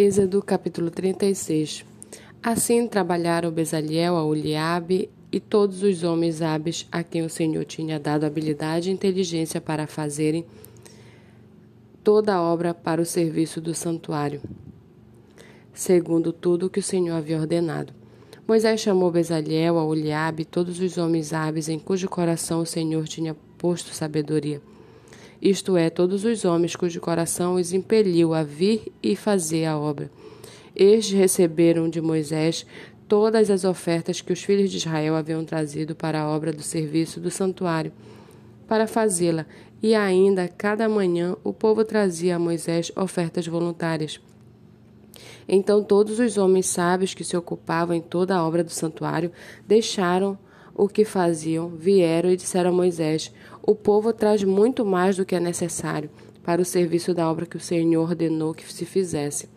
Êxodo capítulo 36 Assim trabalharam Bezaliel, Oliabe e todos os homens hábeis a quem o Senhor tinha dado habilidade e inteligência para fazerem toda a obra para o serviço do santuário, segundo tudo o que o Senhor havia ordenado. Moisés chamou Bezaliel, Oliabe e todos os homens hábeis em cujo coração o Senhor tinha posto sabedoria isto é, todos os homens cujo coração os impeliu a vir e fazer a obra. Estes receberam de Moisés todas as ofertas que os filhos de Israel haviam trazido para a obra do serviço do santuário, para fazê-la, e ainda cada manhã o povo trazia a Moisés ofertas voluntárias. Então todos os homens sábios que se ocupavam em toda a obra do santuário deixaram o que faziam, vieram e disseram a Moisés: O povo traz muito mais do que é necessário para o serviço da obra que o Senhor ordenou que se fizesse.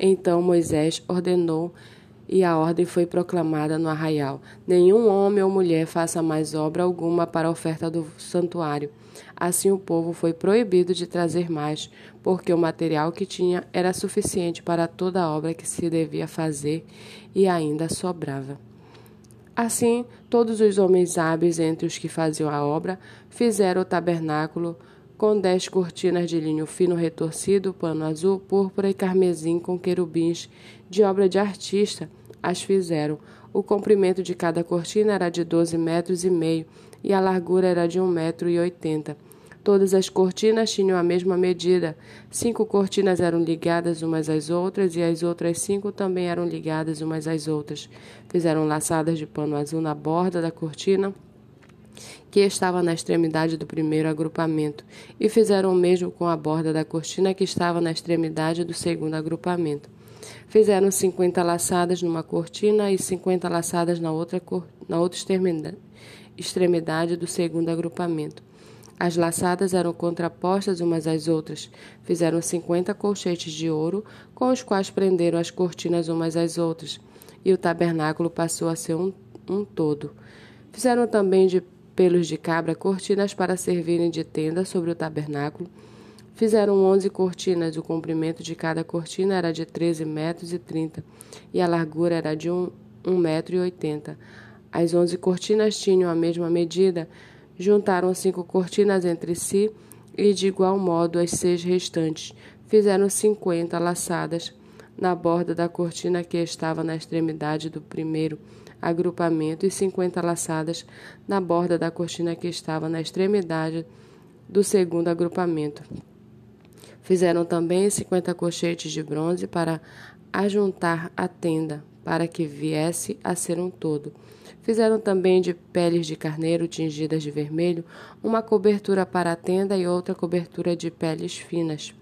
Então Moisés ordenou e a ordem foi proclamada no arraial: Nenhum homem ou mulher faça mais obra alguma para a oferta do santuário. Assim o povo foi proibido de trazer mais, porque o material que tinha era suficiente para toda a obra que se devia fazer e ainda sobrava. Assim, todos os homens hábeis entre os que faziam a obra fizeram o tabernáculo com dez cortinas de linho fino retorcido, pano azul, púrpura e carmesim com querubins, de obra de artista, as fizeram. O comprimento de cada cortina era de doze metros e meio, e a largura era de um metro e oitenta. Todas as cortinas tinham a mesma medida. Cinco cortinas eram ligadas umas às outras e as outras cinco também eram ligadas umas às outras. Fizeram laçadas de pano azul na borda da cortina que estava na extremidade do primeiro agrupamento, e fizeram o mesmo com a borda da cortina que estava na extremidade do segundo agrupamento. Fizeram cinquenta laçadas numa cortina e cinquenta laçadas na outra, na outra extremidade do segundo agrupamento. As laçadas eram contrapostas umas às outras. Fizeram cinquenta colchetes de ouro, com os quais prenderam as cortinas umas às outras, e o tabernáculo passou a ser um, um todo. Fizeram também de pelos de cabra cortinas para servirem de tenda sobre o tabernáculo. Fizeram onze cortinas, o comprimento de cada cortina era de treze metros e trinta, e a largura era de um, um metro e oitenta. As onze cortinas tinham a mesma medida, Juntaram cinco cortinas entre si e, de igual modo, as seis restantes. Fizeram cinquenta laçadas na borda da cortina que estava na extremidade do primeiro agrupamento e cinquenta laçadas na borda da cortina que estava na extremidade do segundo agrupamento. Fizeram também cinquenta cochetes de bronze para ajuntar a tenda, para que viesse a ser um todo. Fizeram também de peles de carneiro tingidas de vermelho uma cobertura para a tenda e outra cobertura de peles finas.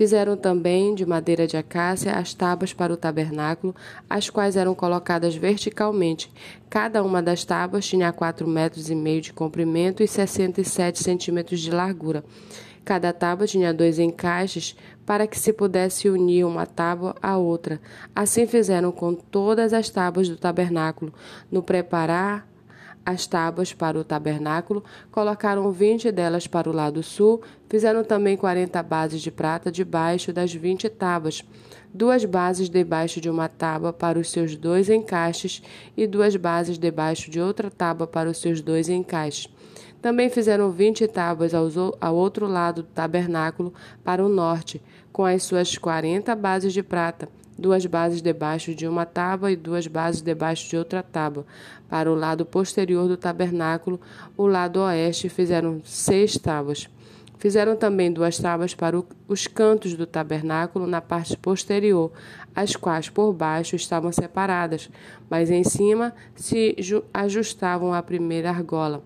Fizeram também de madeira de acácia as tábuas para o tabernáculo, as quais eram colocadas verticalmente. Cada uma das tábuas tinha quatro metros e meio de comprimento e sessenta e sete centímetros de largura. Cada tábua tinha dois encaixes para que se pudesse unir uma tábua à outra. Assim fizeram com todas as tábuas do tabernáculo. No preparar as tábuas para o tabernáculo, colocaram vinte delas para o lado sul, fizeram também quarenta bases de prata debaixo das vinte tábuas, duas bases debaixo de uma tábua para os seus dois encaixes e duas bases debaixo de outra tábua para os seus dois encaixes. Também fizeram vinte tábuas ao outro lado do tabernáculo, para o norte, com as suas quarenta bases de prata, duas bases debaixo de uma tábua e duas bases debaixo de outra tábua. Para o lado posterior do tabernáculo, o lado oeste, fizeram seis tábuas. Fizeram também duas tábuas para os cantos do tabernáculo na parte posterior, as quais por baixo estavam separadas, mas em cima se ajustavam à primeira argola.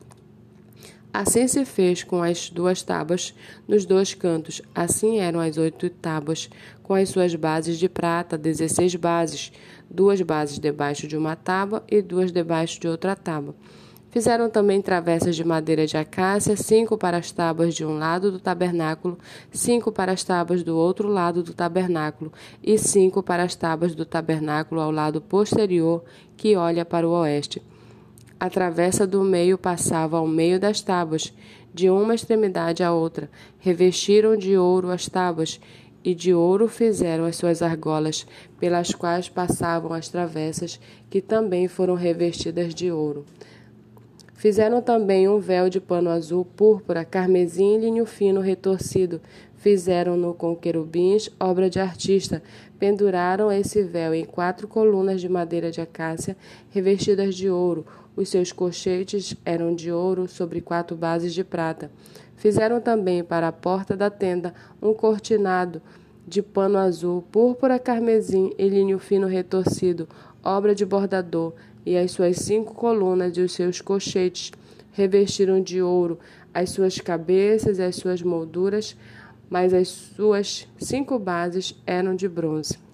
Assim se fez com as duas tábuas nos dois cantos. Assim eram as oito tábuas, com as suas bases de prata, dezesseis bases, duas bases debaixo de uma tábua e duas debaixo de outra tábua. Fizeram também travessas de madeira de acácia, cinco para as tábuas de um lado do tabernáculo, cinco para as tábuas do outro lado do tabernáculo, e cinco para as tábuas do tabernáculo ao lado posterior, que olha para o oeste. A travessa do meio passava ao meio das tábuas, de uma extremidade à outra. Revestiram de ouro as tábuas e de ouro fizeram as suas argolas, pelas quais passavam as travessas, que também foram revestidas de ouro. Fizeram também um véu de pano azul, púrpura, carmesim e linho fino retorcido. Fizeram-no com querubins, obra de artista. Penduraram esse véu em quatro colunas de madeira de acácia, revestidas de ouro. Os seus cochetes eram de ouro sobre quatro bases de prata. Fizeram também para a porta da tenda um cortinado de pano azul, púrpura, carmesim e linho fino retorcido, obra de bordador, e as suas cinco colunas e os seus cochetes revestiram de ouro as suas cabeças e as suas molduras, mas as suas cinco bases eram de bronze.